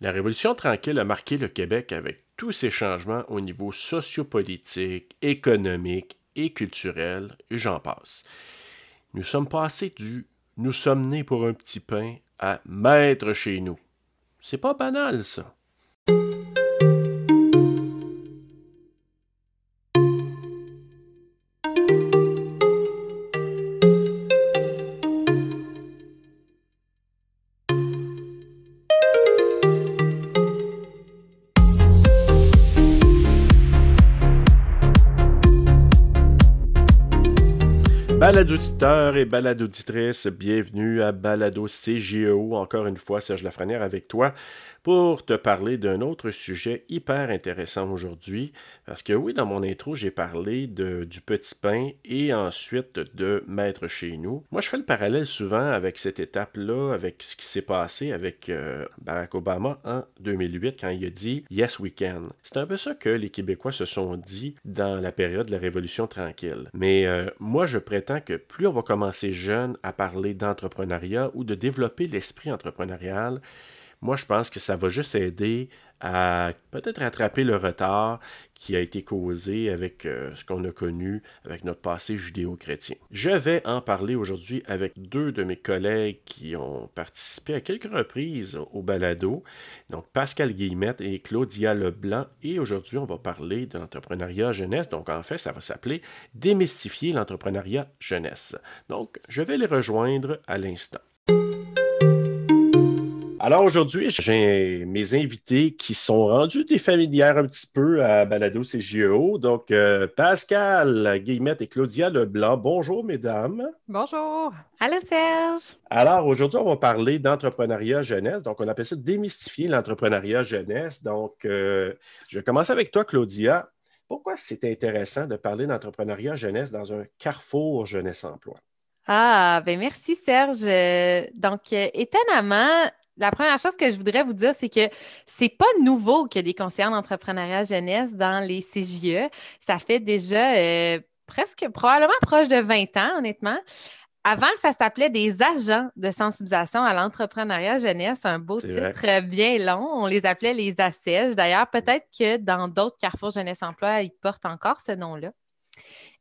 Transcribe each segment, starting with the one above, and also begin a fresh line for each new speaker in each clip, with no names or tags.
La Révolution tranquille a marqué le Québec avec tous ces changements au niveau sociopolitique, économique et culturel, et j'en passe. Nous sommes passés du nous sommes nés pour un petit pain à maître chez nous. C'est pas banal, ça. Balado auditeur et balado auditrice, bienvenue à Balado CGO. Encore une fois, Serge Lafrenière avec toi pour te parler d'un autre sujet hyper intéressant aujourd'hui. Parce que oui, dans mon intro, j'ai parlé de, du petit pain et ensuite de maître chez nous. Moi, je fais le parallèle souvent avec cette étape-là, avec ce qui s'est passé avec euh, Barack Obama en 2008 quand il a dit Yes, we can. C'est un peu ça que les Québécois se sont dit dans la période de la Révolution tranquille. Mais euh, moi, je prétends que plus on va commencer jeune à parler d'entrepreneuriat ou de développer l'esprit entrepreneurial, moi, je pense que ça va juste aider à peut-être rattraper le retard qui a été causé avec euh, ce qu'on a connu avec notre passé judéo-chrétien. Je vais en parler aujourd'hui avec deux de mes collègues qui ont participé à quelques reprises au balado, donc Pascal Guillemette et Claudia Leblanc, et aujourd'hui on va parler de l'entrepreneuriat jeunesse, donc en fait ça va s'appeler Démystifier l'entrepreneuriat jeunesse. Donc je vais les rejoindre à l'instant. Alors aujourd'hui, j'ai mes invités qui sont rendus des familières un petit peu à Balado CGO. Donc, euh, Pascal, Guillemette et Claudia Leblanc, bonjour mesdames.
Bonjour.
Allô Serge.
Alors aujourd'hui, on va parler d'entrepreneuriat jeunesse. Donc, on appelle ça démystifier l'entrepreneuriat jeunesse. Donc, euh, je vais commencer avec toi, Claudia. Pourquoi c'est intéressant de parler d'entrepreneuriat jeunesse dans un carrefour jeunesse-emploi?
Ah, ben merci Serge. Euh, donc, étonnamment, la première chose que je voudrais vous dire, c'est que c'est pas nouveau qu'il y ait des conseillers d'entrepreneuriat jeunesse dans les CJE. Ça fait déjà euh, presque, probablement proche de 20 ans, honnêtement. Avant, ça s'appelait des agents de sensibilisation à l'entrepreneuriat jeunesse, un beau titre bien long. On les appelait les ACEJ. D'ailleurs, peut-être que dans d'autres carrefours jeunesse emploi, ils portent encore ce nom-là.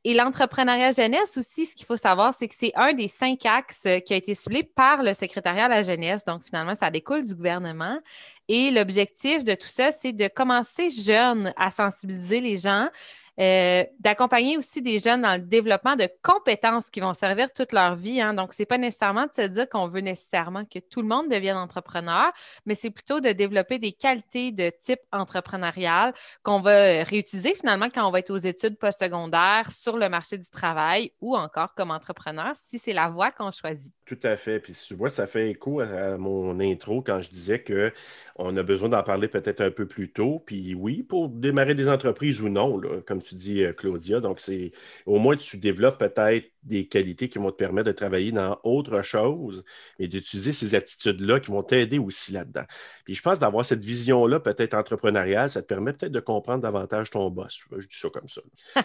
Et l'entrepreneuriat jeunesse aussi, ce qu'il faut savoir, c'est que c'est un des cinq axes euh, qui a été ciblé par le secrétariat à la jeunesse. Donc, finalement, ça découle du gouvernement. Et l'objectif de tout ça, c'est de commencer jeune à sensibiliser les gens euh, d'accompagner aussi des jeunes dans le développement de compétences qui vont servir toute leur vie. Hein. Donc, ce n'est pas nécessairement de se dire qu'on veut nécessairement que tout le monde devienne entrepreneur, mais c'est plutôt de développer des qualités de type entrepreneurial qu'on va réutiliser finalement quand on va être aux études postsecondaires sur le marché du travail ou encore comme entrepreneur si c'est la voie qu'on choisit.
Tout à fait. Puis tu vois, ça fait écho à mon intro quand je disais qu'on a besoin d'en parler peut-être un peu plus tôt. Puis oui, pour démarrer des entreprises ou non, comme tu dis, euh, Claudia. Donc, c'est au moins tu développes peut-être des qualités qui vont te permettre de travailler dans autre chose et d'utiliser ces aptitudes-là qui vont t'aider aussi là-dedans. Puis je pense d'avoir cette vision-là, peut-être entrepreneuriale, ça te permet peut-être de comprendre davantage ton boss. Je dis ça comme ça.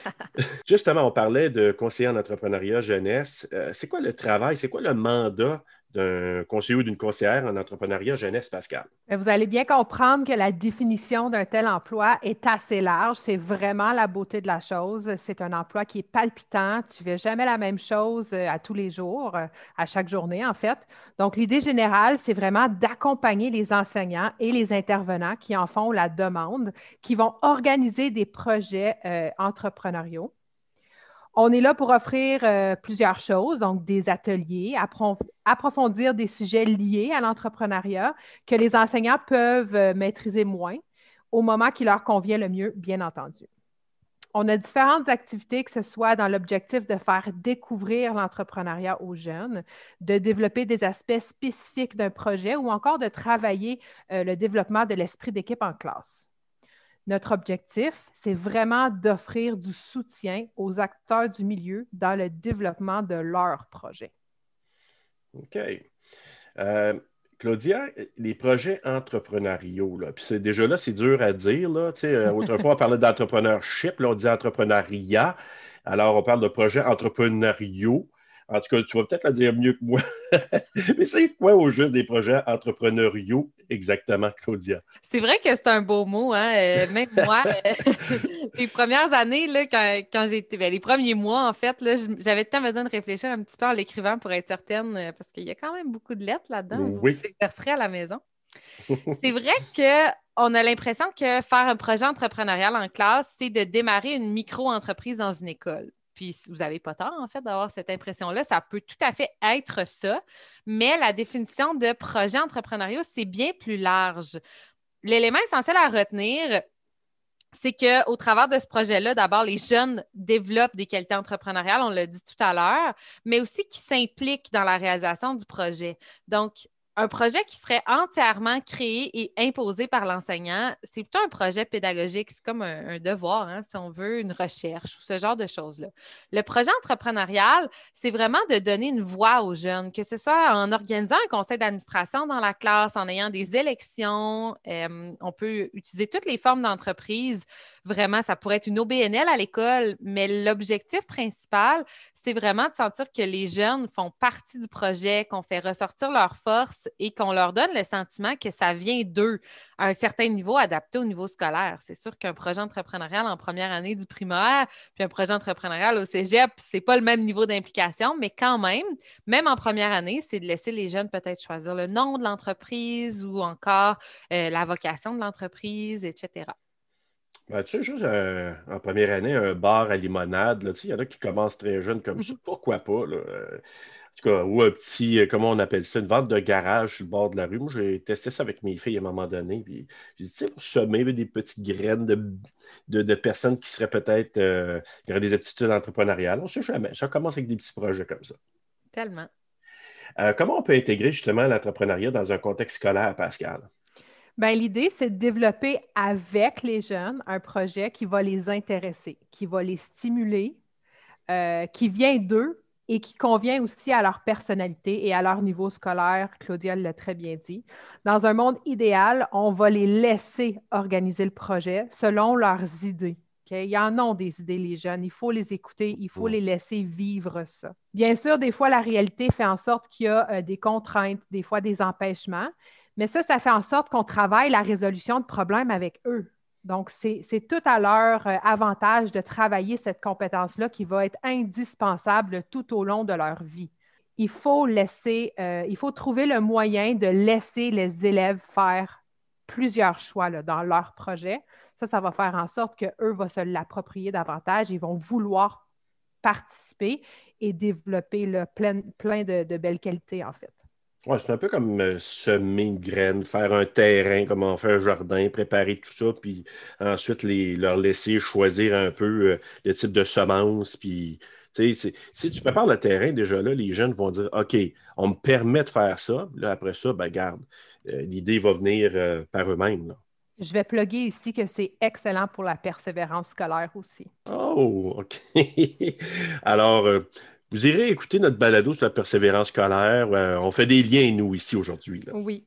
Justement, on parlait de conseiller en entrepreneuriat jeunesse. Euh, c'est quoi le travail? C'est quoi le mandat d'un conseiller ou d'une conseillère en entrepreneuriat jeunesse, Pascal?
Vous allez bien comprendre que la définition d'un tel emploi est assez large. C'est vraiment la beauté de la chose. C'est un emploi qui est palpitant. Tu ne fais jamais la même chose euh, à tous les jours, euh, à chaque journée, en fait. Donc, l'idée générale, c'est vraiment d'accompagner les enseignants et les intervenants qui en font la demande, qui vont organiser des projets euh, entrepreneuriaux. On est là pour offrir euh, plusieurs choses, donc des ateliers, approfondir des sujets liés à l'entrepreneuriat que les enseignants peuvent euh, maîtriser moins au moment qui leur convient le mieux, bien entendu. On a différentes activités, que ce soit dans l'objectif de faire découvrir l'entrepreneuriat aux jeunes, de développer des aspects spécifiques d'un projet ou encore de travailler euh, le développement de l'esprit d'équipe en classe. Notre objectif, c'est vraiment d'offrir du soutien aux acteurs du milieu dans le développement de leur projet.
OK. Euh, Claudia, les projets entrepreneuriaux, là, puis c'est déjà là, c'est dur à dire. Là, euh, autrefois, on parlait d'entrepreneurship, là, on dit entrepreneuriat. Alors, on parle de projets entrepreneuriaux. En tout cas, tu vas peut-être la dire mieux que moi. Mais c'est quoi au juste des projets entrepreneuriaux exactement, Claudia?
C'est vrai que c'est un beau mot. Hein? Euh, même moi, euh, les premières années, là, quand, quand j'étais, ben, les premiers mois, en fait, j'avais tant besoin de réfléchir un petit peu en l'écrivant pour être certaine, euh, parce qu'il y a quand même beaucoup de lettres là-dedans.
Oui.
Vous à la maison. c'est vrai qu'on a l'impression que faire un projet entrepreneurial en classe, c'est de démarrer une micro-entreprise dans une école. Puis vous n'avez pas tort, en fait, d'avoir cette impression-là. Ça peut tout à fait être ça, mais la définition de projet entrepreneurial, c'est bien plus large. L'élément essentiel à retenir, c'est qu'au travers de ce projet-là, d'abord, les jeunes développent des qualités entrepreneuriales, on l'a dit tout à l'heure, mais aussi qui s'impliquent dans la réalisation du projet. Donc, un projet qui serait entièrement créé et imposé par l'enseignant, c'est plutôt un projet pédagogique. C'est comme un, devoir, hein, si on veut, une recherche ou ce genre de choses-là. Le projet entrepreneurial, c'est vraiment de donner une voix aux jeunes, que ce soit en organisant un conseil d'administration dans la classe, en ayant des élections. Euh, on peut utiliser toutes les formes d'entreprise. Vraiment, ça pourrait être une OBNL à l'école, mais l'objectif principal, c'est vraiment de sentir que les jeunes font partie du projet, qu'on fait ressortir leurs forces et qu'on leur donne le sentiment que ça vient d'eux à un certain niveau adapté au niveau scolaire. C'est sûr qu'un projet entrepreneurial en première année du primaire, puis un projet entrepreneurial au cégep, c'est pas le même niveau d'implication, mais quand même, même en première année, c'est de laisser les jeunes peut-être choisir le nom de l'entreprise ou encore euh, la vocation de l'entreprise, etc.
Ben, tu sais, juste euh, en première année, un bar à limonade, il y en a qui commencent très jeunes comme ça. Mhm. Pourquoi pas? Là? Euh, tout cas, ou un petit, euh, comment on appelle ça, une vente de garage sur le bord de la rue. Moi, j'ai testé ça avec mes filles à un moment donné. Puis, j'ai dit, tu sais, pour semer des petites graines de, personnes qui seraient peut-être, euh, qui auraient des aptitudes entrepreneuriales. On ne sait jamais. Ça commence avec des petits projets comme ça.
Tellement.
Euh, comment on peut intégrer justement l'entrepreneuriat dans un contexte scolaire, Pascal?
Bien, l'idée, c'est de développer avec les jeunes un projet qui va les intéresser, qui va les stimuler, qui vient d'eux et qui convient aussi à leur personnalité et à leur niveau scolaire. Claudia l'a très bien dit. Dans un monde idéal, on va les laisser organiser le projet selon leurs idées. Okay? Ils en ont des idées, les jeunes. Il faut les écouter, il faut les laisser vivre ça. Bien sûr, des fois, la réalité fait en sorte qu'il y a euh, des contraintes, des fois des empêchements, mais ça, ça fait en sorte qu'on travaille la résolution de problèmes avec eux. Donc, c'est tout à leur euh, avantage de travailler cette compétence-là qui va être indispensable tout au long de leur vie. Il faut laisser, euh, il faut trouver le moyen de laisser les élèves faire plusieurs choix dans leur projet. Ça, ça va faire en sorte qu'eux vont se l'approprier davantage. Ils vont vouloir participer et développer le plein, plein de belles qualités, en fait.
Ouais, c'est un peu comme euh, semer une graine, faire un terrain, comment faire un jardin, préparer tout ça, puis ensuite les, leur laisser choisir un peu euh, le type de semence. Puis, si tu prépares le terrain, déjà là, les jeunes vont dire OK, on me permet de faire ça. Là, après ça, ben, garde, euh, l'idée va venir par eux-mêmes.
Je vais plugger ici que c'est excellent pour la persévérance scolaire aussi.
Oh, OK. Alors, vous irez écouter notre balado sur la persévérance scolaire. Euh, on fait des liens, nous, ici, aujourd'hui.
Oui.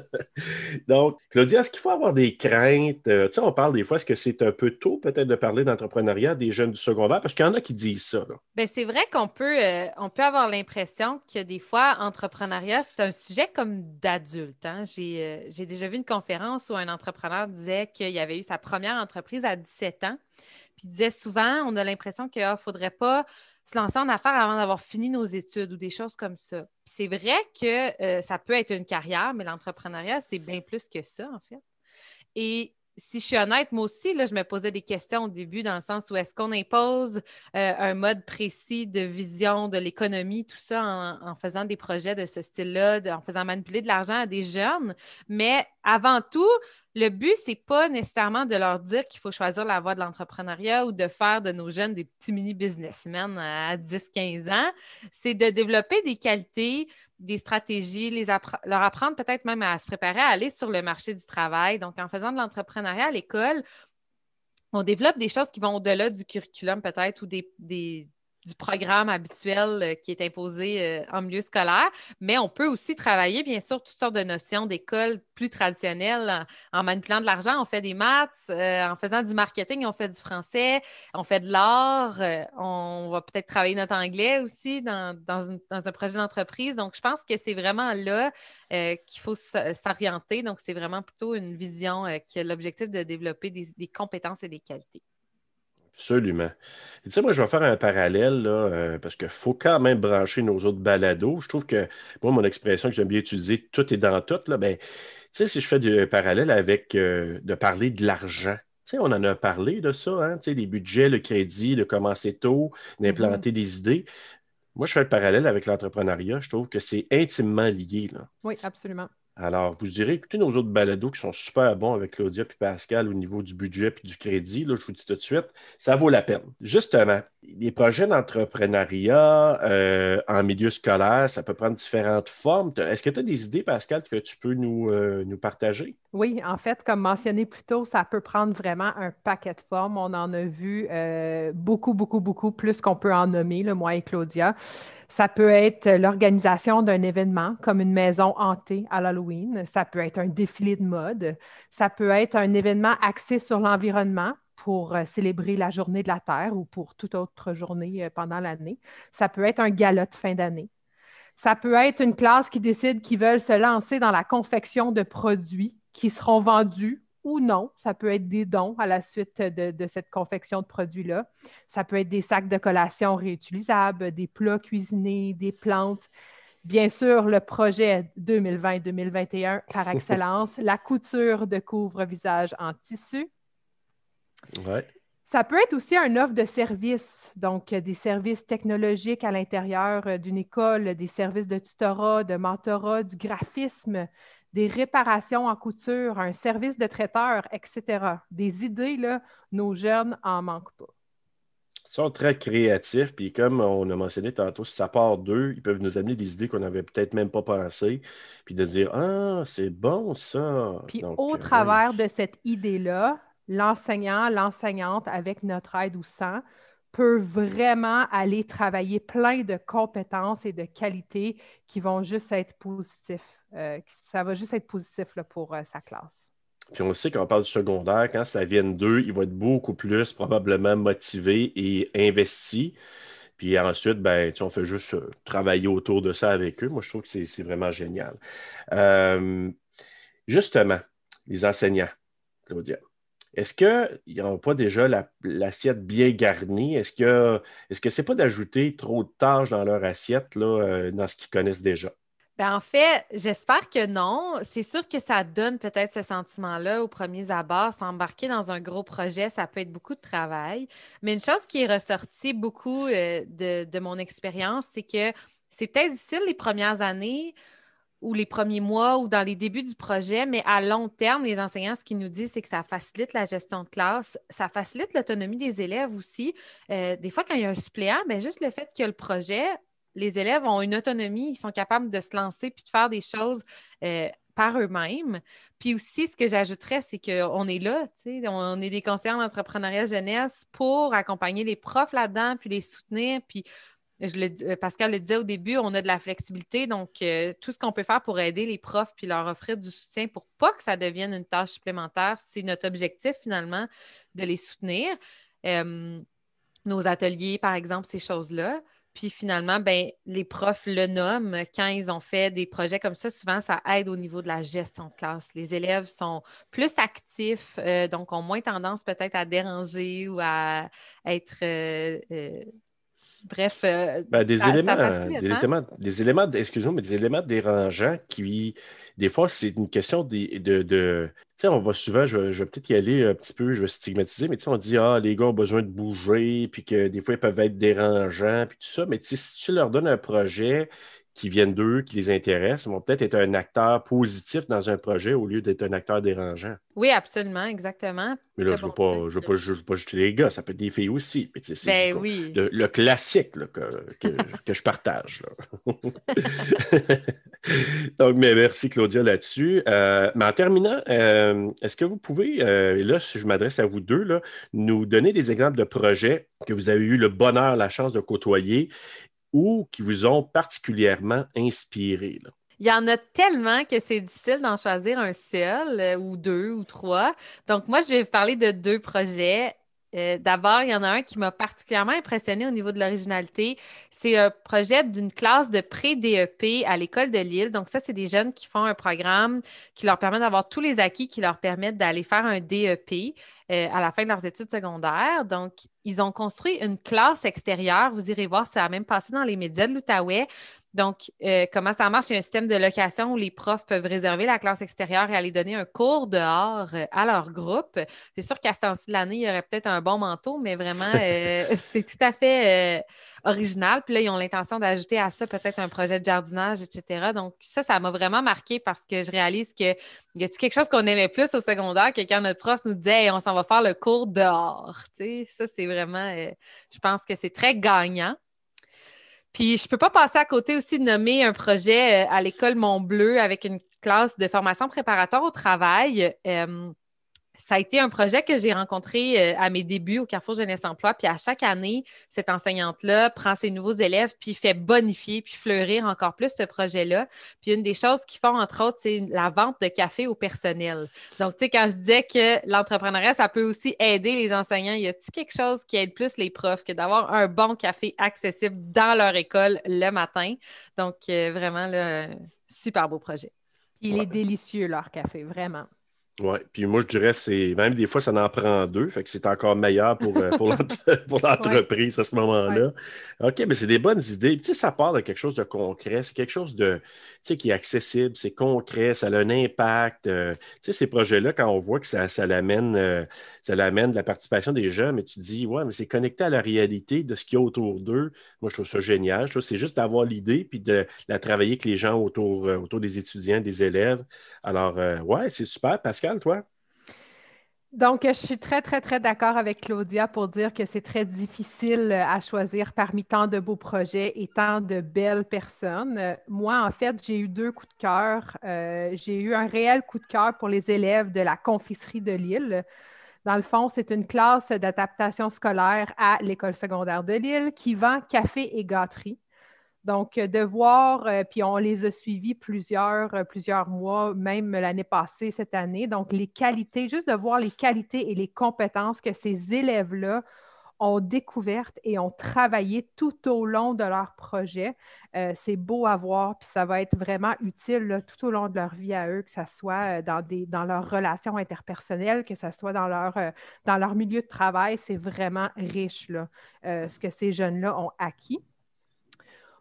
Donc, Claudia, est-ce qu'il faut avoir des craintes? Euh, tu sais, on parle des fois, est-ce que c'est un peu tôt, peut-être, de parler d'entrepreneuriat des jeunes du secondaire? Parce qu'il y en a qui disent ça.
Bien, c'est vrai qu'on peut, euh, on peut avoir l'impression que des fois, entrepreneuriat, c'est un sujet comme d'adulte. Hein. J'ai, j'ai déjà vu une conférence où un entrepreneur disait qu'il avait eu sa première entreprise à 17 ans. Puis il disait souvent, on a l'impression qu'il ne ah, faudrait pas se lancer en affaires avant d'avoir fini nos études ou des choses comme ça. c'est vrai que euh, ça peut être une carrière, mais l'entrepreneuriat, c'est bien plus que ça, en fait. Et si je suis honnête, moi aussi, là, je me posais des questions au début dans le sens où est-ce qu'on impose euh, un mode précis de vision de l'économie, tout ça en, faisant des projets de ce style-là, en faisant manipuler de l'argent à des jeunes. Mais avant tout, le but, c'est pas nécessairement de leur dire qu'il faut choisir la voie de l'entrepreneuriat ou de faire de nos jeunes des petits mini-businessmen à 10-15 ans. C'est de développer des qualités, des stratégies, les leur apprendre peut-être même à se préparer à aller sur le marché du travail. Donc, en faisant de l'entrepreneuriat à l'école, on développe des choses qui vont au-delà du curriculum peut-être ou des, du programme habituel euh, qui est imposé euh, en milieu scolaire, mais on peut aussi travailler, bien sûr, toutes sortes de notions d'école plus traditionnelles. En, manipulant de l'argent, on fait des maths, euh, en faisant du marketing, on fait du français, on fait de l'art, on va peut-être travailler notre anglais aussi dans, un projet d'entreprise. Donc, je pense que c'est vraiment là qu'il faut s'orienter. Donc, c'est vraiment plutôt une vision qui a l'objectif de développer des compétences et des qualités.
Absolument. tu sais, moi, je vais faire un parallèle, là, euh, parce qu'il faut quand même brancher nos autres balados. Je trouve que, moi, mon expression que j'aime bien utiliser, tout est dans tout, là, ben, tu sais, si je fais du parallèle avec euh, de parler de l'argent, tu sais, on en a parlé de ça, hein, tu sais, les budgets, le crédit, de commencer tôt, d'implanter mm-hmm. des idées. Moi, je fais le parallèle avec l'entrepreneuriat. Je trouve que c'est intimement lié. Là.
Oui, absolument.
Alors, vous direz, écoutez nos autres balados qui sont super bons avec Claudia et Pascal au niveau du budget et du crédit. Là, je vous dis tout de suite, ça vaut la peine. Justement, les projets d'entrepreneuriat euh, en milieu scolaire, ça peut prendre différentes formes. Est-ce que tu as des idées, Pascal, que tu peux nous, euh, nous partager?
Oui, en fait, comme mentionné plus tôt, ça peut prendre vraiment un paquet de formes. On en a vu euh, beaucoup, beaucoup, beaucoup plus qu'on peut en nommer, le moi et Claudia. Ça peut être l'organisation d'un événement comme une maison hantée à l'Halloween. Ça peut être un défilé de mode. Ça peut être un événement axé sur l'environnement pour euh, célébrer la journée de la Terre ou pour toute autre journée euh, pendant l'année. Ça peut être un gala de fin d'année. Ça peut être une classe qui décide qu'ils veulent se lancer dans la confection de produits qui seront vendus ou non. Ça peut être des dons à la suite de, cette confection de produits-là. Ça peut être des sacs de collation réutilisables, des plats cuisinés, des plantes. Bien sûr, le projet 2020-2021 par excellence, la couture de couvre-visage en tissu. Ça peut être aussi un offre de services, donc des services technologiques à l'intérieur d'une école, des services de tutorat, de mentorat, du graphisme, des réparations en couture, un service de traiteur, etc. Des idées, là, nos jeunes en manquent pas.
Ils sont très créatifs, puis comme on a mentionné tantôt, si ça part d'eux, ils peuvent nous amener des idées qu'on n'avait peut-être même pas pensées, puis de dire Ah, c'est bon ça.
Puis au euh, travers de cette idée-là, l'enseignant, l'enseignante, avec notre aide ou sans, peut vraiment aller travailler plein de compétences et de qualités qui vont juste être positifs euh, ça va juste être positif pour euh, sa classe.
Puis on sait qu'on parle du secondaire, quand ça vient d'eux, il va être beaucoup plus probablement motivé et investi. Puis ensuite, ben, on fait juste euh, travailler autour de ça avec eux. Moi, je trouve que c'est vraiment génial. justement, les enseignants, Claudia, est-ce qu'ils n'ont pas déjà l'assiette bien garnie? Est-ce que ce n'est pas d'ajouter trop de tâches dans leur assiette là, dans ce qu'ils connaissent déjà?
Ben, en fait, j'espère que non. C'est sûr que ça donne peut-être ce sentiment-là aux premiers abords. S'embarquer dans un gros projet, ça peut être beaucoup de travail. Mais une chose qui est ressortie beaucoup euh, de, mon expérience, c'est que c'est peut-être difficile les premières années ou les premiers mois ou dans les débuts du projet, mais à long terme, les enseignants, ce qu'ils nous disent, c'est que ça facilite la gestion de classe, ça facilite l'autonomie des élèves aussi. Euh, des fois, quand il y a un suppléant, bien, juste le fait a le projet, les élèves ont une autonomie, ils sont capables de se lancer puis de faire des choses euh, par eux-mêmes. Puis aussi, ce que j'ajouterais, c'est qu'on est là, on est des conseillers d'entrepreneuriat jeunesse pour accompagner les profs là-dedans, puis les soutenir. Puis euh, Pascal le disait au début, on a de la flexibilité, donc euh, tout ce qu'on peut faire pour aider les profs puis leur offrir du soutien pour pas que ça devienne une tâche supplémentaire, c'est notre objectif finalement de les soutenir. nos ateliers, par exemple, ces choses-là. Puis finalement, ben, les profs le nomment quand ils ont fait des projets comme ça. Souvent, ça aide au niveau de la gestion de classe. Les élèves sont plus actifs, euh, donc ont moins tendance peut-être à déranger ou à être euh, euh, Bref,
des, éléments, des, éléments, excusez-moi, mais des éléments dérangeants qui, des fois, c'est une question de, de, tu sais, on va souvent, je, vais peut-être y aller un petit peu, je vais stigmatiser, mais tu sais, on dit, ah, les gars ont besoin de bouger, puis que des fois, ils peuvent être dérangeants, puis tout ça, mais tu sais, si tu leur donnes un projet qui viennent d'eux, qui les intéressent, vont peut-être être un acteur positif dans un projet au lieu d'être un acteur dérangeant.
Oui, absolument, exactement.
Mais là, je ne veux, pas, je veux, pas, jeter les gars, ça peut être des filles aussi. c'est ben le, classique que, que, je partage. Donc, mais merci Claudia là-dessus. Euh, mais en terminant, euh, est-ce que vous pouvez, euh, là, si je m'adresse à vous deux, là, nous donner des exemples de projets que vous avez eu le bonheur, la chance de côtoyer ou qui vous ont particulièrement inspiré?
Il y en a tellement que c'est difficile d'en choisir un seul ou deux ou trois. Donc, moi, je vais vous parler de deux projets. Euh, d'abord, il y en a un qui m'a particulièrement impressionné au niveau de l'originalité. C'est un projet d'une classe de pré-DEP à l'école de Lille. Donc, ça, c'est des jeunes qui font un programme qui leur permet d'avoir tous les acquis qui leur permettent d'aller faire un DEP euh, à la fin de leurs études secondaires. Donc, ils ont construit une classe extérieure. Vous irez voir, ça a même passé dans les médias de l'Outaouais. Donc, euh, comment ça marche? Il y a un système de location où les profs peuvent réserver la classe extérieure et aller donner un cours dehors euh, à leur groupe. C'est sûr qu'à ce temps-ci de l'année, il y aurait peut-être un bon manteau, mais vraiment, euh, c'est tout à fait original. Puis là, ils ont l'intention d'ajouter à ça peut-être un projet de jardinage, etc. Donc, ça, ça m'a vraiment marqué parce que je réalise que y a quelque chose qu'on aimait plus au secondaire que quand notre prof nous disait on s'en va faire le cours dehors? Tu sais, ça, c'est vraiment, je pense que c'est très gagnant. Puis je peux pas passer à côté aussi de nommer un projet euh, à l'école Mont-Bleu avec une classe de formation préparatoire au travail. Euh, ça a été un projet que j'ai rencontré euh, à mes débuts au Carrefour Jeunesse Emploi. Puis à chaque année, cette enseignante-là prend ses nouveaux élèves puis fait bonifier puis fleurir encore plus ce projet-là. Puis une des choses qu'ils font, entre autres, c'est la vente de café au personnel. Donc, tu sais, quand je disais que l'entrepreneuriat, ça peut aussi aider les enseignants, y a-t-il quelque chose qui aide plus les profs que d'avoir un bon café accessible dans leur école le matin? Donc, euh, vraiment, là, super beau projet.
Il est délicieux, leur café, vraiment.
Oui, puis moi, je dirais, c'est même des fois, ça en prend deux, fait que c'est encore meilleur pour, euh, pour l'entreprise à ce moment-là. OK, mais c'est des bonnes idées. tu sais, ça part de quelque chose de concret, c'est quelque chose de, qui est accessible, c'est concret, ça a un impact. Euh, tu sais, ces projets-là, quand on voit que ça, ça l'amène euh, ça l'amène de la participation des jeunes, mais tu te dis, ouais, mais c'est connecté à la réalité de ce qu'il y a autour d'eux. Moi, je trouve ça génial. Je trouve c'est juste d'avoir l'idée puis de la travailler avec les gens autour, autour des étudiants, des élèves. Alors, ouais, c'est super,
Donc, je suis très, très, très d'accord avec Claudia pour dire que c'est très difficile euh, à choisir parmi tant de beaux projets et tant de belles personnes. Euh, moi, en fait, j'ai eu deux coups de cœur. Euh, j'ai eu un réel coup de cœur pour les élèves de la confiserie de Lille. Dans le fond, c'est une classe d'adaptation scolaire à l'école secondaire de Lille qui vend café et gâterie. Donc, euh, de voir, euh, puis on les a suivis plusieurs, euh, plusieurs mois, même l'année passée, cette année. Donc, les qualités, juste de voir les qualités et les compétences que ces élèves-là ont découvertes et ont travaillé tout au long de leur projet. c'est beau à voir, puis ça va être vraiment utile tout au long de leur vie à eux, que ce soit dans, des, dans leurs relations interpersonnelles, que ce soit dans leur, dans leur milieu de travail. C'est vraiment riche, ce que ces jeunes-là ont acquis.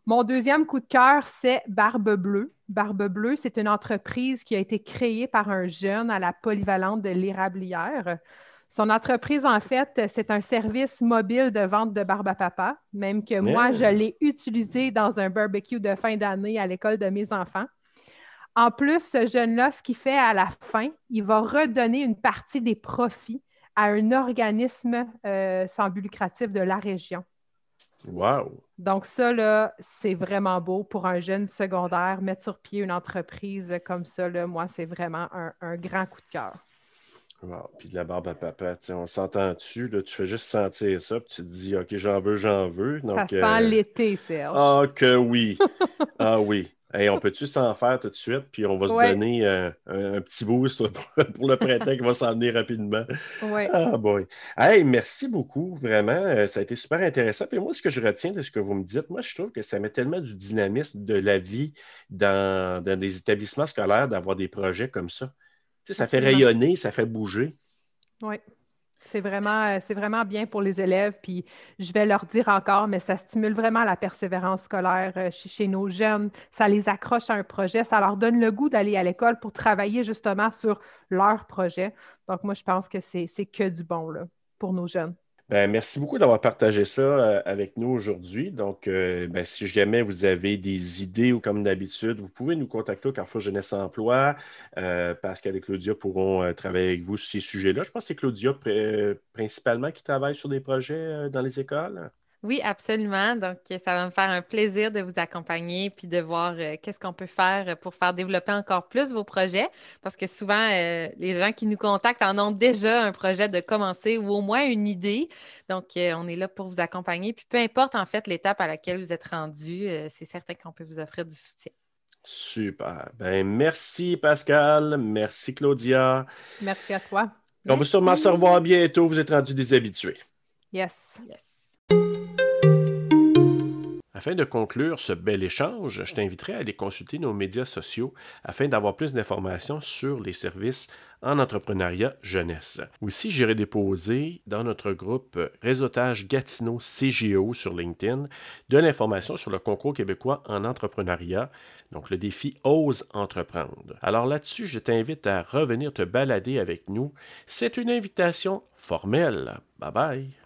Mon deuxième coup de cœur, c'est Barbe Bleue. Barbe Bleue, c'est une entreprise qui a été créée par un jeune à la polyvalente de l'Érablière. Son entreprise, en fait, c'est un service mobile de vente de barbe à papa, même que moi, je l'ai utilisé dans un barbecue de fin d'année à l'école de mes enfants. En plus, ce jeune-là, ce qu'il fait à la fin, il va redonner une partie des profits à un organisme euh, sans but lucratif de la région.
Wow!
Donc, ça, là, c'est vraiment beau pour un jeune secondaire. Mettre sur pied une entreprise comme ça, là, moi, c'est vraiment un, grand coup de cœur.
Wow. Puis de la barbe à papa, on s'entend dessus, là, tu fais juste sentir ça, puis tu te dis, OK, j'en veux, j'en veux.
Donc, ça sent euh, l'été, Serge.
Ah, que oui! ah oui! On peut-tu s'en faire tout de suite, puis on va se donner euh, un, petit boost pour, le printemps qui va s'en venir rapidement.
Oui.
Ah boy. Hey, merci beaucoup, vraiment. Euh, ça a été super intéressant. Puis moi, ce que je retiens de ce que vous me dites, moi, je trouve que ça met tellement du dynamisme de la vie dans, dans des établissements scolaires d'avoir des projets comme ça. Tu sais, ça fait rayonner, ça fait bouger.
Oui. C'est vraiment, euh, vraiment bien pour les élèves. Puis je vais leur dire encore, mais ça stimule vraiment la persévérance scolaire euh, chez, nos jeunes. Ça les accroche à un projet. Ça leur donne le goût d'aller à l'école pour travailler justement sur leur projet. Donc, moi, je pense que c'est, que du bon pour nos jeunes.
Ben, merci beaucoup d'avoir partagé ça euh, avec nous aujourd'hui. Donc, euh, ben, si jamais vous avez des idées ou comme d'habitude, vous pouvez nous contacter au Carrefour Jeunesse Emploi. Euh, Pascal et Claudia pourront travailler avec vous sur ces sujets-là. Je pense que c'est Claudia principalement qui travaille sur des projets dans les écoles.
Oui, absolument. Donc, ça va me faire un plaisir de vous accompagner puis de voir euh, qu'est-ce qu'on peut faire pour faire développer encore plus vos projets. Parce que souvent, euh, les gens qui nous contactent en ont déjà un projet de commencer ou au moins une idée. Donc, euh, on est là pour vous accompagner. Puis, peu importe en fait l'étape à laquelle vous êtes rendu, c'est certain qu'on peut vous offrir du soutien.
Super. Ben, merci Pascal. Merci Claudia.
Merci à toi.
On va sûrement se revoir bientôt. Vous êtes rendus des habitués.
Yes.
Yes.
Afin de conclure ce bel échange, je t'inviterai à aller consulter nos médias sociaux afin d'avoir plus d'informations sur les services en entrepreneuriat jeunesse. Aussi, j'irai déposer dans notre groupe Réseautage Gatineau CGO sur LinkedIn de l'information sur le concours québécois en entrepreneuriat, donc le défi Ose entreprendre. Alors là-dessus, je t'invite à revenir te balader avec nous. C'est une invitation formelle. Bye bye.